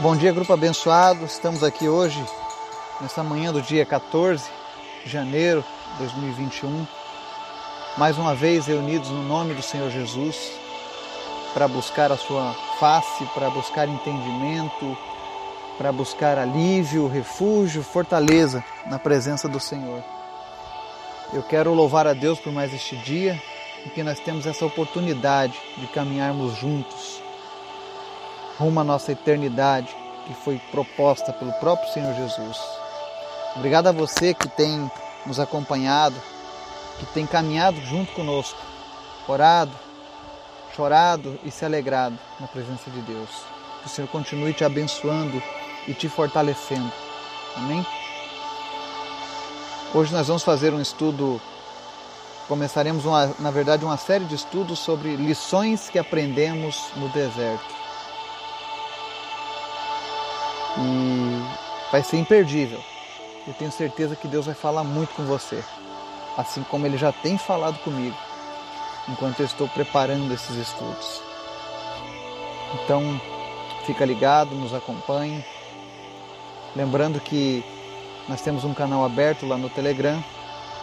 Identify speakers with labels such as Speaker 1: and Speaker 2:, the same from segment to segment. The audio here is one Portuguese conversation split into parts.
Speaker 1: Bom dia, grupo abençoado. Estamos aqui hoje, nessa manhã do dia 14 de janeiro de 2021, mais uma vez reunidos no nome do Senhor Jesus, para buscar a sua face, para buscar entendimento, para buscar alívio, refúgio, fortaleza na presença do Senhor. Eu quero louvar a Deus por mais este dia em que nós temos essa oportunidade de caminharmos juntos rumo à nossa eternidade que foi proposta pelo próprio Senhor Jesus. Obrigado a você que tem nos acompanhado, que tem caminhado junto conosco, orado, chorado e se alegrado na presença de Deus. Que o Senhor continue te abençoando e te fortalecendo. Amém? Hoje nós vamos fazer um estudo, começaremos uma, na verdade uma série de estudos sobre lições que aprendemos no deserto. Vai ser imperdível. Eu tenho certeza que Deus vai falar muito com você, assim como Ele já tem falado comigo, enquanto eu estou preparando esses estudos. Então, fica ligado, nos acompanhe. Lembrando que nós temos um canal aberto lá no Telegram.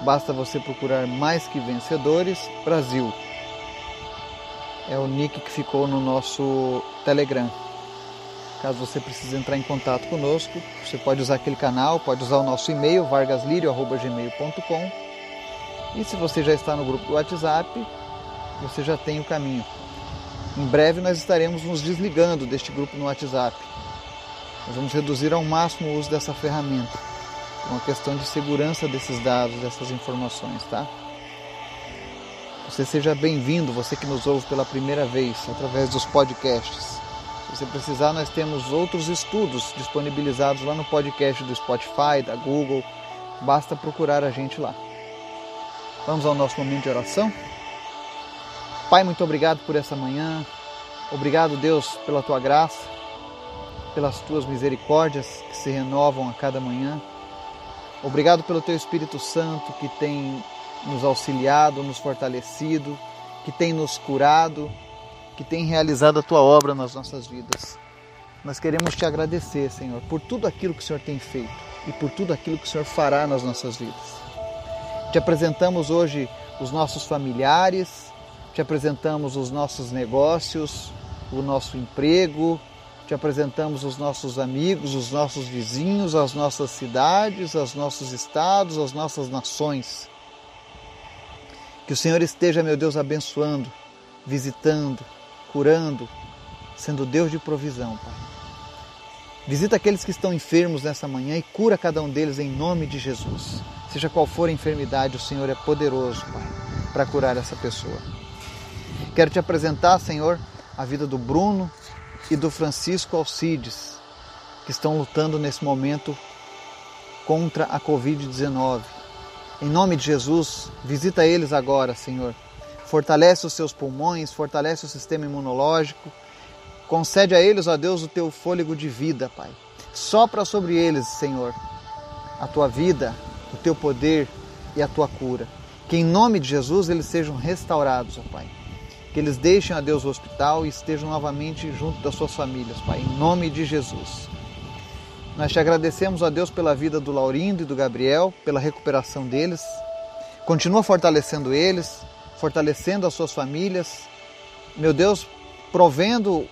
Speaker 1: Basta você procurar Mais Que Vencedores Brasil. É o nick que ficou no nosso Telegram. Caso você precise entrar em contato conosco, você pode usar aquele canal, pode usar o nosso e-mail, vargaslirio.gmail.com. E se você já está no grupo do WhatsApp, você já tem o caminho. Em breve nós estaremos nos desligando deste grupo no WhatsApp. Nós vamos reduzir ao máximo o uso dessa ferramenta. Uma questão de segurança desses dados, dessas informações, tá? Você seja bem-vindo, você que nos ouve pela primeira vez através dos podcasts. Se precisar, nós temos outros estudos disponibilizados lá no podcast do Spotify, da Google. Basta procurar a gente lá. Vamos ao nosso momento de oração? Pai, muito obrigado por essa manhã. Obrigado, Deus, pela tua graça, pelas tuas misericórdias que se renovam a cada manhã. Obrigado pelo teu Espírito Santo que tem nos auxiliado, nos fortalecido, que tem nos curado, que tem realizado a tua obra nas nossas vidas. Nós queremos te agradecer, Senhor, por tudo aquilo que o Senhor tem feito e por tudo aquilo que o Senhor fará nas nossas vidas. Te apresentamos hoje os nossos familiares, te apresentamos os nossos negócios, o nosso emprego, te apresentamos os nossos amigos, os nossos vizinhos, as nossas cidades, os nossos estados, as nossas nações. Que o Senhor esteja, meu Deus, abençoando, visitando, curando, sendo Deus de provisão, Pai. Visita aqueles que estão enfermos nessa manhã e cura cada um deles em nome de Jesus. Seja qual for a enfermidade, o Senhor é poderoso, Pai, para curar essa pessoa. Quero te apresentar, Senhor, a vida do Bruno e do Francisco Alcides, que estão lutando nesse momento contra a Covid-19. Em nome de Jesus, visita eles agora, Senhor fortalece os seus pulmões, fortalece o sistema imunológico. Concede a eles, ó Deus, o teu fôlego de vida, Pai. Sopra sobre eles, Senhor, a tua vida, o teu poder e a tua cura. Que em nome de Jesus eles sejam restaurados, ó Pai. Que eles deixem a Deus o hospital e estejam novamente junto das suas famílias, Pai. Em nome de Jesus. Nós te agradecemos, ó Deus, pela vida do Laurindo e do Gabriel, pela recuperação deles. Continua fortalecendo eles, fortalecendo as suas famílias. Meu Deus, provendo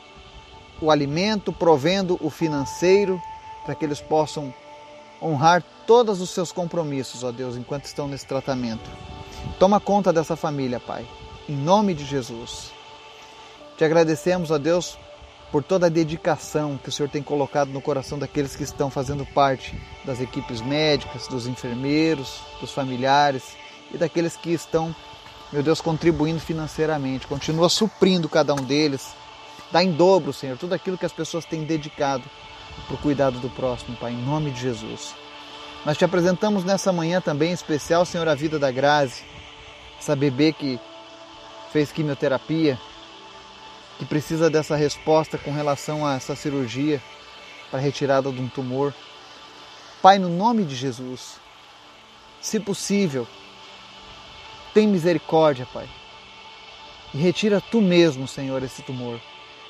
Speaker 1: o alimento, provendo o financeiro, para que eles possam honrar todos os seus compromissos, ó Deus, enquanto estão nesse tratamento. Toma conta dessa família, Pai, em nome de Jesus. Te agradecemos, ó Deus, por toda a dedicação que o Senhor tem colocado no coração daqueles que estão fazendo parte das equipes médicas, dos enfermeiros, dos familiares e daqueles que estão meu Deus, contribuindo financeiramente, continua suprindo cada um deles. Dá em dobro, Senhor, tudo aquilo que as pessoas têm dedicado para o cuidado do próximo, Pai, em nome de Jesus. Nós te apresentamos nessa manhã também especial, Senhor, a vida da Grazi, essa bebê que fez quimioterapia, que precisa dessa resposta com relação a essa cirurgia para retirada de um tumor. Pai, no nome de Jesus, se possível, tem misericórdia, Pai. E retira tu mesmo, Senhor, esse tumor.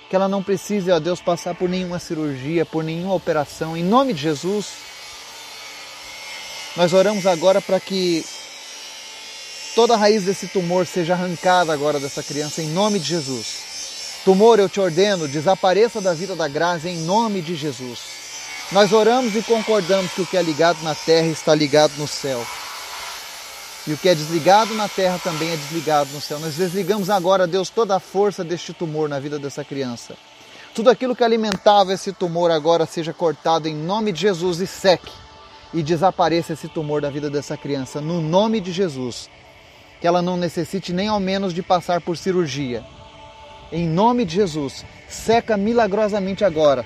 Speaker 1: que ela não precise, ó Deus, passar por nenhuma cirurgia, por nenhuma operação. Em nome de Jesus, nós oramos agora para que toda a raiz desse tumor seja arrancada agora dessa criança, em nome de Jesus. Tumor, eu te ordeno, desapareça da vida da Graça, em nome de Jesus. Nós oramos e concordamos que o que é ligado na terra está ligado no céu. E o que é desligado na terra também é desligado no céu. Nós desligamos agora, Deus, toda a força deste tumor na vida dessa criança. Tudo aquilo que alimentava esse tumor agora seja cortado em nome de Jesus e seque. E desapareça esse tumor da vida dessa criança, no nome de Jesus. Que ela não necessite nem ao menos de passar por cirurgia. Em nome de Jesus, seca milagrosamente agora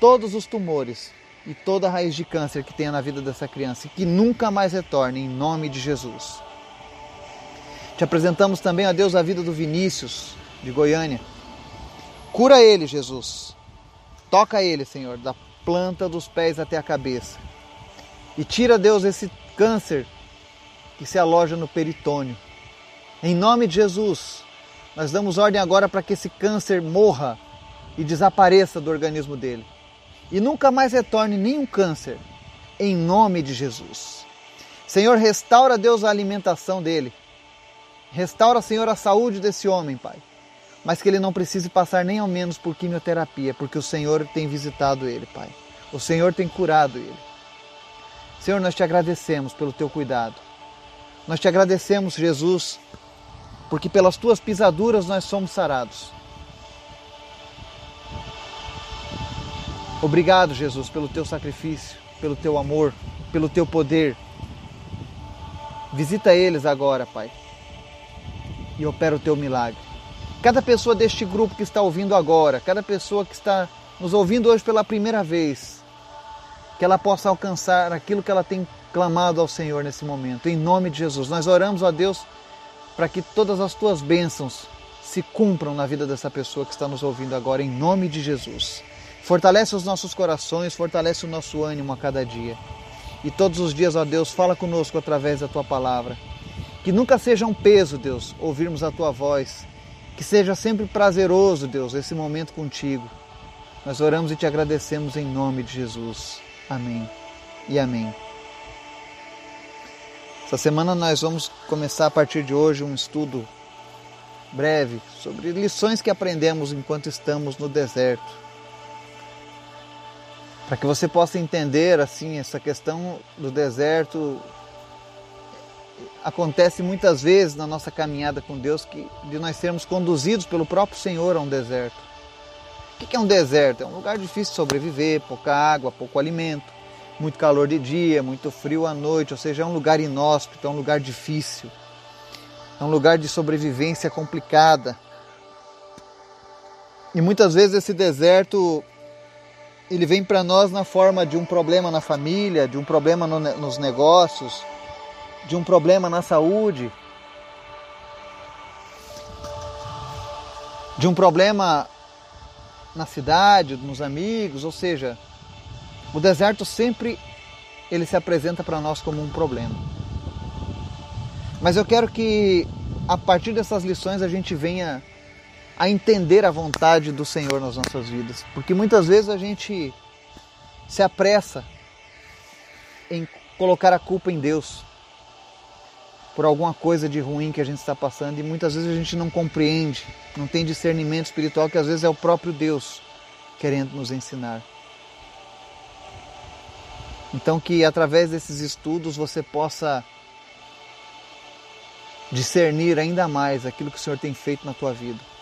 Speaker 1: todos os tumores e toda raiz de câncer que tenha na vida dessa criança e que nunca mais retorne, em nome de Jesus. Te apresentamos também, a Deus, a vida do Vinícius, de Goiânia. Cura ele, Jesus. Toca ele, Senhor, da planta dos pés até a cabeça. E tira, Deus, esse câncer que se aloja no peritônio. Em nome de Jesus, nós damos ordem agora para que esse câncer morra e desapareça do organismo dele e nunca mais retorne nenhum câncer, em nome de Jesus. Senhor, restaura, Deus, a alimentação dele. Restaura, Senhor, a saúde desse homem, Pai. Mas que ele não precise passar nem ao menos por quimioterapia, porque o Senhor tem visitado ele, Pai. O Senhor tem curado ele. Senhor, nós te agradecemos pelo teu cuidado. Nós te agradecemos, Jesus, porque pelas tuas pisaduras nós somos sarados. Obrigado, Jesus, pelo teu sacrifício, pelo teu amor, pelo teu poder. Visita eles agora, Pai, e opera o teu milagre. Cada pessoa deste grupo que está ouvindo agora, cada pessoa que está nos ouvindo hoje pela primeira vez, que ela possa alcançar aquilo que ela tem clamado ao Senhor nesse momento. Em nome de Jesus, nós oramos a Deus para que todas as tuas bênçãos se cumpram na vida dessa pessoa que está nos ouvindo agora, em nome de Jesus. Fortalece os nossos corações, fortalece o nosso ânimo a cada dia. E todos os dias, ó Deus, fala conosco através da tua palavra. Que nunca seja um peso, Deus, ouvirmos a tua voz. Que seja sempre prazeroso, Deus, esse momento contigo. Nós oramos e te agradecemos em nome de Jesus. Amém e amém. Essa semana nós vamos começar a partir de hoje um estudo breve sobre lições que aprendemos enquanto estamos no deserto para que você possa entender assim essa questão do deserto acontece muitas vezes na nossa caminhada com Deus que de nós sermos conduzidos pelo próprio Senhor a um deserto. O que é um deserto? É um lugar difícil de sobreviver, pouca água, pouco alimento, muito calor de dia, muito frio à noite, ou seja, é um lugar inóspito, é um lugar difícil, é um lugar de sobrevivência complicada. E muitas vezes esse deserto ele vem para nós na forma de um problema na família, de um problema no, nos negócios, de um problema na saúde, de um problema na cidade, nos amigos, ou seja, o deserto sempre ele se apresenta para nós como um problema. Mas eu quero que a partir dessas lições a gente venha a entender a vontade do Senhor nas nossas vidas. Porque muitas vezes a gente se apressa em colocar a culpa em Deus por alguma coisa de ruim que a gente está passando e muitas vezes a gente não compreende, não tem discernimento espiritual que às vezes é o próprio Deus querendo nos ensinar. Então que através desses estudos você possa discernir ainda mais aquilo que o Senhor tem feito na tua vida.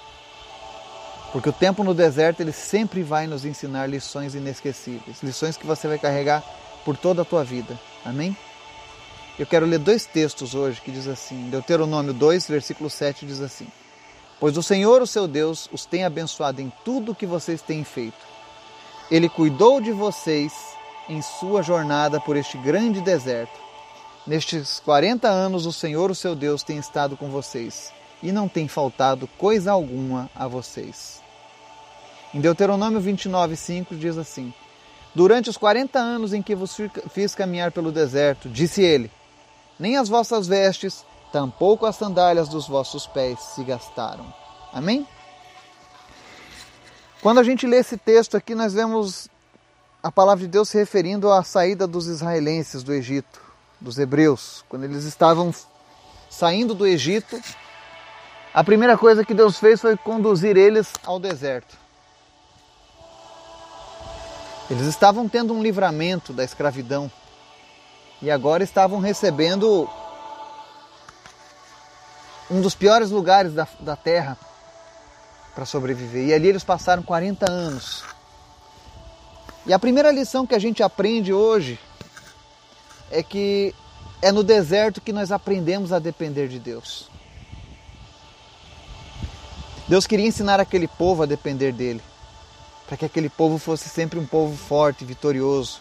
Speaker 1: Porque o tempo no deserto ele sempre vai nos ensinar lições inesquecíveis, lições que você vai carregar por toda a tua vida. Amém? Eu quero ler dois textos hoje que diz assim, Deuteronômio 2, versículo 7 diz assim: Pois o Senhor, o seu Deus, os tem abençoado em tudo o que vocês têm feito. Ele cuidou de vocês em sua jornada por este grande deserto. Nestes 40 anos, o Senhor, o seu Deus, tem estado com vocês e não tem faltado coisa alguma a vocês. Em Deuteronômio 29, 5 diz assim: Durante os 40 anos em que vos fiz caminhar pelo deserto, disse ele, nem as vossas vestes, tampouco as sandálias dos vossos pés se gastaram. Amém? Quando a gente lê esse texto aqui, nós vemos a palavra de Deus se referindo à saída dos israelenses do Egito, dos hebreus, quando eles estavam saindo do Egito, a primeira coisa que Deus fez foi conduzir eles ao deserto. Eles estavam tendo um livramento da escravidão e agora estavam recebendo um dos piores lugares da, da terra para sobreviver. E ali eles passaram 40 anos. E a primeira lição que a gente aprende hoje é que é no deserto que nós aprendemos a depender de Deus. Deus queria ensinar aquele povo a depender dele, para que aquele povo fosse sempre um povo forte, vitorioso.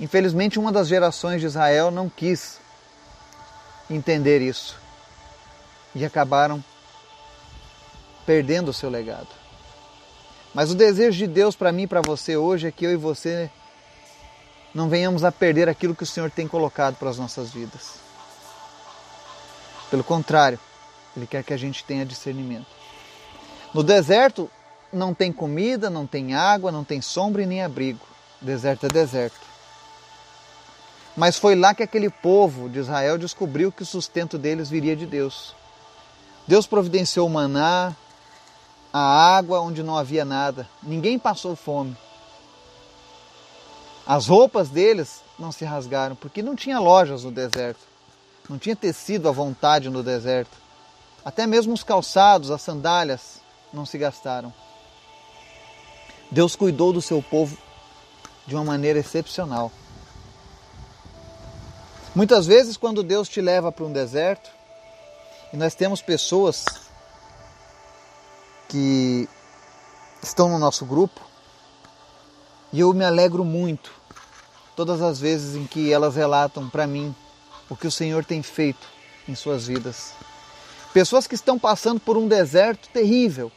Speaker 1: Infelizmente, uma das gerações de Israel não quis entender isso e acabaram perdendo o seu legado. Mas o desejo de Deus para mim e para você hoje é que eu e você não venhamos a perder aquilo que o Senhor tem colocado para as nossas vidas. Pelo contrário, Ele quer que a gente tenha discernimento. No deserto não tem comida, não tem água, não tem sombra e nem abrigo. Deserto é deserto. Mas foi lá que aquele povo de Israel descobriu que o sustento deles viria de Deus. Deus providenciou o maná, a água onde não havia nada. Ninguém passou fome. As roupas deles não se rasgaram, porque não tinha lojas no deserto. Não tinha tecido à vontade no deserto. Até mesmo os calçados, as sandálias, não se gastaram. Deus cuidou do seu povo de uma maneira excepcional. Muitas vezes, quando Deus te leva para um deserto, e nós temos pessoas que estão no nosso grupo, e eu me alegro muito todas as vezes em que elas relatam para mim o que o Senhor tem feito em suas vidas. Pessoas que estão passando por um deserto terrível.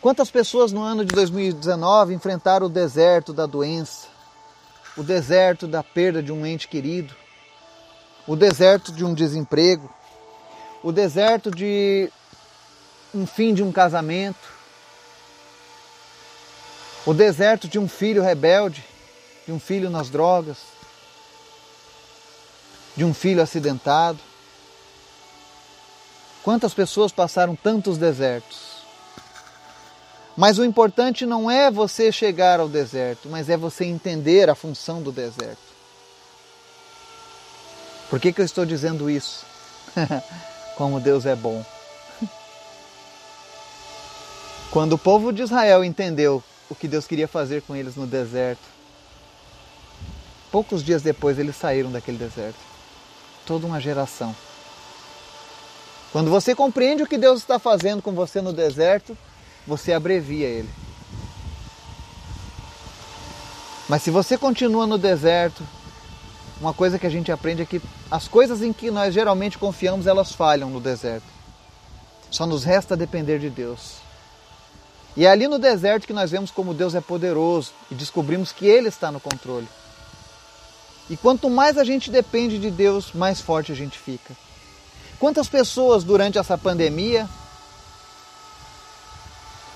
Speaker 1: Quantas pessoas no ano de 2019 enfrentaram o deserto da doença, o deserto da perda de um ente querido, o deserto de um desemprego, o deserto de um fim de um casamento, o deserto de um filho rebelde, de um filho nas drogas, de um filho acidentado. Quantas pessoas passaram tantos desertos? Mas o importante não é você chegar ao deserto, mas é você entender a função do deserto. Por que, que eu estou dizendo isso? Como Deus é bom. Quando o povo de Israel entendeu o que Deus queria fazer com eles no deserto. Poucos dias depois eles saíram daquele deserto. Toda uma geração. Quando você compreende o que Deus está fazendo com você no deserto, você abrevia ele. Mas se você continua no deserto, uma coisa que a gente aprende é que as coisas em que nós geralmente confiamos, elas falham no deserto. Só nos resta depender de Deus. E é ali no deserto que nós vemos como Deus é poderoso e descobrimos que Ele está no controle. E quanto mais a gente depende de Deus, mais forte a gente fica. Quantas pessoas durante essa pandemia,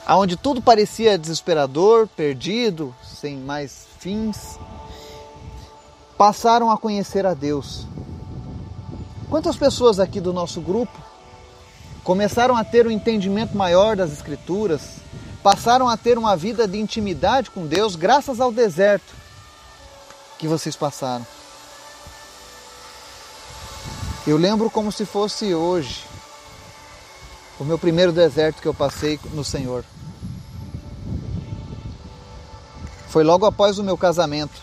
Speaker 1: onde tudo parecia desesperador, perdido, sem mais fins, passaram a conhecer a Deus? Quantas pessoas aqui do nosso grupo começaram a ter um entendimento maior das Escrituras, passaram a ter uma vida de intimidade com Deus graças ao deserto que vocês passaram. Eu lembro como se fosse hoje o meu primeiro deserto que eu passei no Senhor. Foi logo após o meu casamento.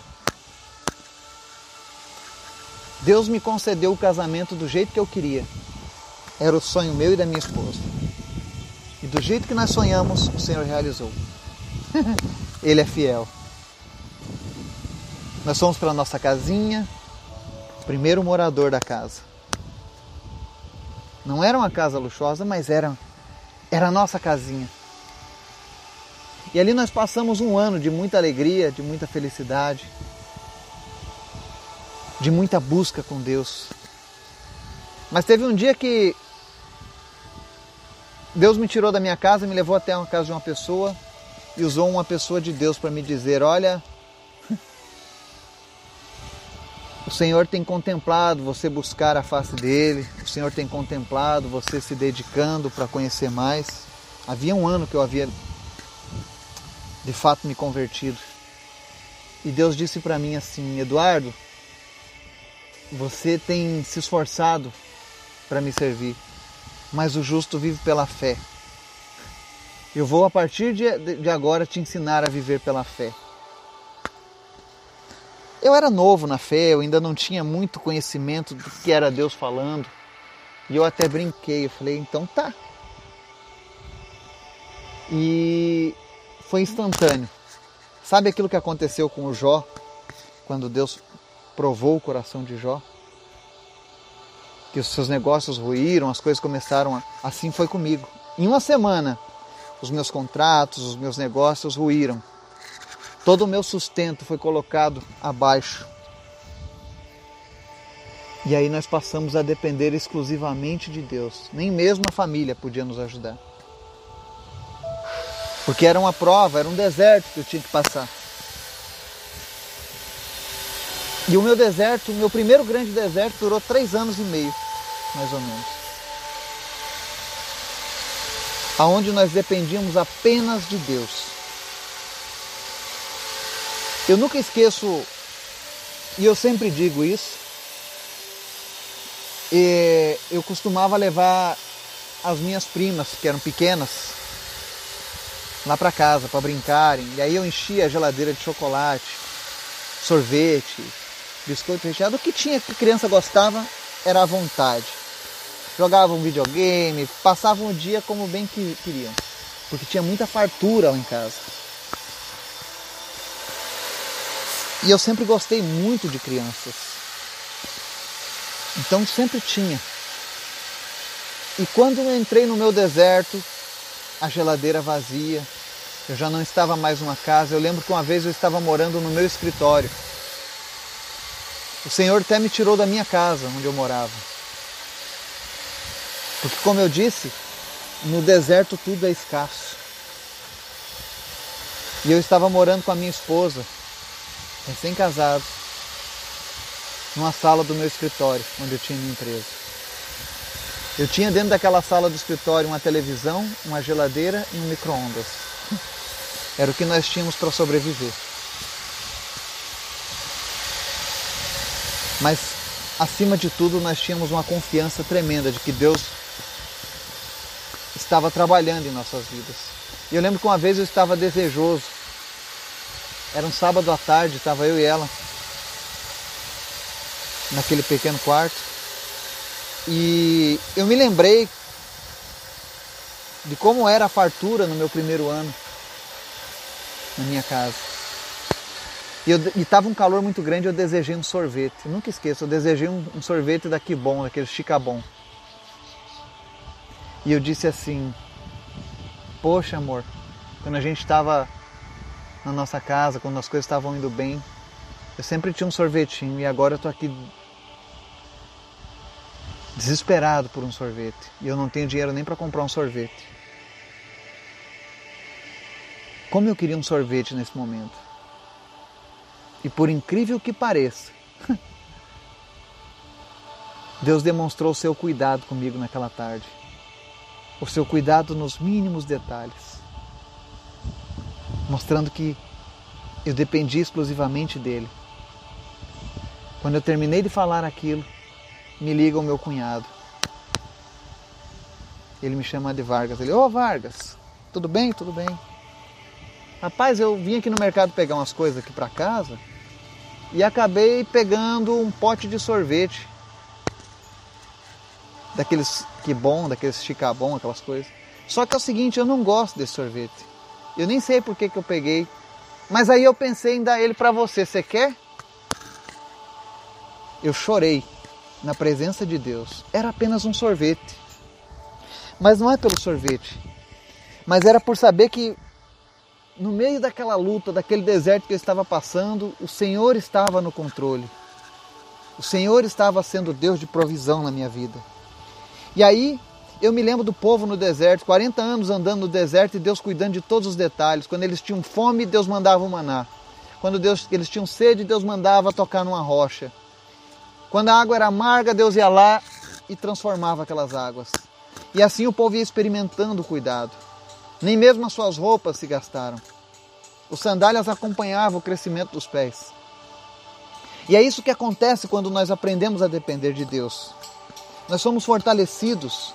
Speaker 1: Deus me concedeu o casamento do jeito que eu queria. Era o sonho meu e da minha esposa. E do jeito que nós sonhamos, o Senhor realizou. Ele é fiel. Nós fomos para nossa casinha, primeiro morador da casa. Não era uma casa luxuosa, mas era, era a nossa casinha. E ali nós passamos um ano de muita alegria, de muita felicidade, de muita busca com Deus. Mas teve um dia que Deus me tirou da minha casa, me levou até a casa de uma pessoa e usou uma pessoa de Deus para me dizer: Olha, o Senhor tem contemplado você buscar a face dele, o Senhor tem contemplado você se dedicando para conhecer mais. Havia um ano que eu havia de fato me convertido. E Deus disse para mim assim: Eduardo, você tem se esforçado para me servir, mas o justo vive pela fé. Eu vou a partir de, agora te ensinar a viver pela fé. Eu era novo na fé, eu ainda não tinha muito conhecimento do que era Deus falando. E eu até brinquei, eu falei, então tá. E foi instantâneo. Sabe aquilo que aconteceu com o Jó, quando Deus provou o coração de Jó? Que os seus negócios ruíram, as coisas começaram a. Assim foi comigo. Em uma semana, os meus contratos, os meus negócios ruíram. Todo o meu sustento foi colocado abaixo. E aí nós passamos a depender exclusivamente de Deus. Nem mesmo a família podia nos ajudar. Porque era uma prova, era um deserto que eu tinha que passar. E o meu deserto, o meu primeiro grande deserto, durou três anos e meio, mais ou menos. Aonde nós dependíamos apenas de Deus. Eu nunca esqueço, e eu sempre digo isso, eu costumava levar as minhas primas, que eram pequenas, lá para casa para brincarem. E aí eu enchia a geladeira de chocolate, sorvete, biscoito recheado. O que tinha que a criança gostava era à vontade. Jogavam videogame, passavam o dia como bem que queriam. Porque tinha muita fartura lá em casa. E eu sempre gostei muito de crianças. Então sempre tinha. E quando eu entrei no meu deserto, a geladeira vazia, eu já não estava mais numa casa. Eu lembro que uma vez eu estava morando no meu escritório. O Senhor até me tirou da minha casa, onde eu morava. Porque, como eu disse, no deserto tudo é escasso. E eu estava morando com a minha esposa, recém-casado, numa sala do meu escritório, onde eu tinha minha empresa. Eu tinha dentro daquela sala do escritório uma televisão, uma geladeira e um micro-ondas. Era o que nós tínhamos para sobreviver. Mas, acima de tudo, nós tínhamos uma confiança tremenda de que Deus estava trabalhando em nossas vidas. E eu lembro que uma vez eu estava desejoso. Era um sábado à tarde, estava eu e ela naquele pequeno quarto. E eu me lembrei de como era a fartura no meu primeiro ano na minha casa. E estava um calor muito grande, eu desejei um sorvete. Eu nunca esqueço, eu desejei um, um sorvete daqui bom, daquele Chicabon. E eu disse assim: Poxa, amor, quando a gente estava na nossa casa, quando as coisas estavam indo bem, eu sempre tinha um sorvetinho e agora eu estou aqui desesperado por um sorvete e eu não tenho dinheiro nem para comprar um sorvete. Como eu queria um sorvete nesse momento. E por incrível que pareça, Deus demonstrou o seu cuidado comigo naquela tarde. O seu cuidado nos mínimos detalhes. Mostrando que eu dependia exclusivamente dele. Quando eu terminei de falar aquilo, me liga o meu cunhado. Ele me chama de Vargas. Ele, ô oh, Vargas, tudo bem? Tudo bem. Rapaz, eu vim aqui no mercado pegar umas coisas aqui para casa e acabei pegando um pote de sorvete. Daqueles que bom, daqueles chicabom, aquelas coisas. Só que é o seguinte, eu não gosto desse sorvete. Eu nem sei por que, que eu peguei. Mas aí eu pensei em dar ele para você. Você quer? Eu chorei na presença de Deus. Era apenas um sorvete. Mas não é pelo sorvete. Mas era por saber que no meio daquela luta, daquele deserto que eu estava passando, o Senhor estava no controle. O Senhor estava sendo Deus de provisão na minha vida. E aí Eu me lembro do povo no deserto, 40 anos andando no deserto e Deus cuidando de todos os detalhes. Quando eles tinham fome, Deus mandava o maná. Quando Deus, eles tinham sede, Deus mandava tocar numa rocha. Quando a água era amarga, Deus ia lá e transformava aquelas águas. E assim o povo ia experimentando o cuidado. Nem mesmo as suas roupas se gastaram. Os sandálias acompanhavam o crescimento dos pés. E é isso que acontece quando nós aprendemos a depender de Deus. Nós somos fortalecidos.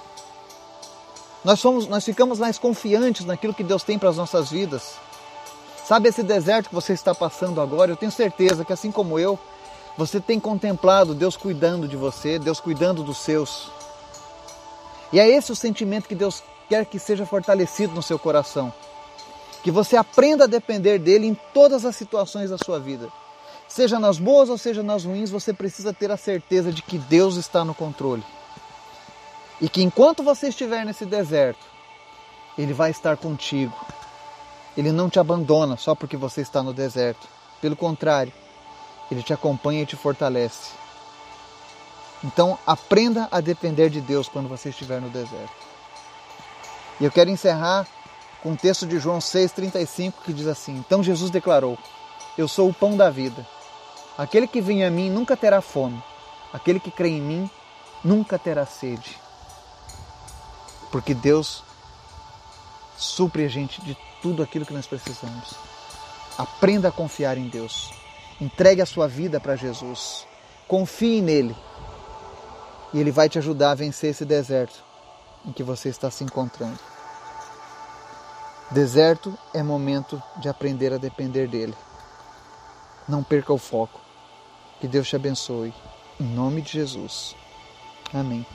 Speaker 1: Nós, somos, nós ficamos mais confiantes naquilo que Deus tem para as nossas vidas. Sabe esse deserto que você está passando agora? Eu tenho certeza que, assim como eu, você tem contemplado Deus cuidando de você, Deus cuidando dos seus. E é esse o sentimento que Deus quer que seja fortalecido no seu coração. Que você aprenda a depender dele em todas as situações da sua vida. Seja nas boas ou seja nas ruins, você precisa ter a certeza de que Deus está no controle. E que enquanto você estiver nesse deserto, Ele vai estar contigo. Ele não te abandona só porque você está no deserto. Pelo contrário, Ele te acompanha e te fortalece. Então, aprenda a depender de Deus quando você estiver no deserto. E eu quero encerrar com o texto de João 6,35 que diz assim: Então Jesus declarou: Eu sou o pão da vida. Aquele que vem a mim nunca terá fome. Aquele que crê em mim nunca terá sede. Porque Deus supre a gente de tudo aquilo que nós precisamos. Aprenda a confiar em Deus. Entregue a sua vida para Jesus. Confie nele e Ele vai te ajudar a vencer esse deserto em que você está se encontrando. Deserto é momento de aprender a depender dele. Não perca o foco. Que Deus te abençoe. Em nome de Jesus. Amém.